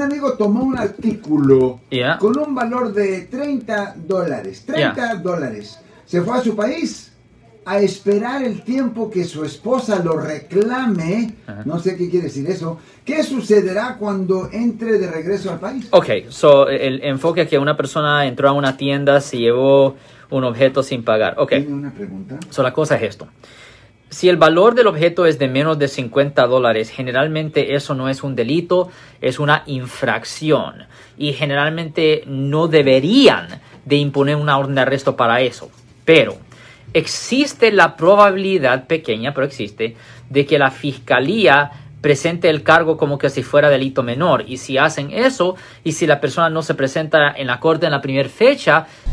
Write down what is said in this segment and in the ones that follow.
un amigo tomó un artículo Yeah. con un valor de 30 dólares. 30 dólares. Se fue a su país a esperar el tiempo que su esposa lo reclame. Ajá. No sé qué quiere decir eso. ¿Qué sucederá cuando entre de regreso al país? Ok, so el enfoque que una persona entró a una tienda, se llevó un objeto sin pagar. Ok, ¿Tiene una pregunta? so la cosa es esto. Si el valor del objeto es de menos de 50 dólares, generalmente eso no es un delito, es una infracción. Y generalmente no deberían de imponer una orden de arresto para eso. Pero existe la probabilidad pequeña, pero existe, de que la fiscalía presente el cargo como que si fuera delito menor. Y si hacen eso, y si la persona no se presenta en la corte en la primera fecha,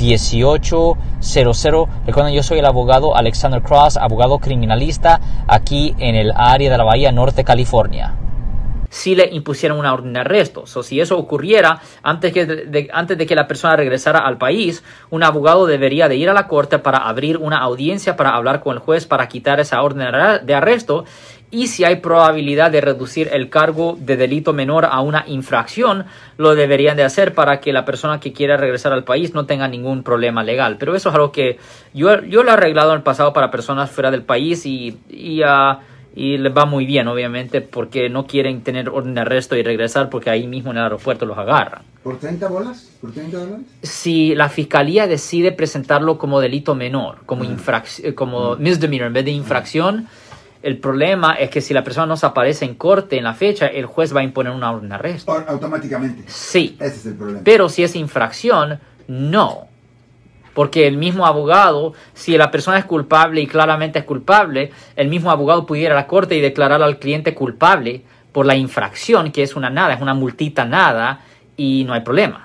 1-800-530-1800. Recuerden, yo soy el abogado Alexander Cross, abogado criminalista aquí en el área de la Bahía Norte, California si le impusieran una orden de arresto. So, si eso ocurriera antes, que de, antes de que la persona regresara al país, un abogado debería de ir a la corte para abrir una audiencia para hablar con el juez para quitar esa orden de arresto y si hay probabilidad de reducir el cargo de delito menor a una infracción, lo deberían de hacer para que la persona que quiera regresar al país no tenga ningún problema legal. Pero eso es algo que yo, yo lo he arreglado en el pasado para personas fuera del país y, y uh, y les va muy bien, obviamente, porque no quieren tener orden de arresto y regresar porque ahí mismo en el aeropuerto los agarran. ¿Por 30 bolas? ¿Por 30 dólares? Si la fiscalía decide presentarlo como delito menor, como, infracción, como misdemeanor en vez de infracción, el problema es que si la persona no se aparece en corte en la fecha, el juez va a imponer una orden de arresto. Automáticamente. Sí. Ese es el problema. Pero si es infracción, no. Porque el mismo abogado, si la persona es culpable y claramente es culpable, el mismo abogado pudiera ir a la corte y declarar al cliente culpable por la infracción, que es una nada, es una multita nada, y no hay problema.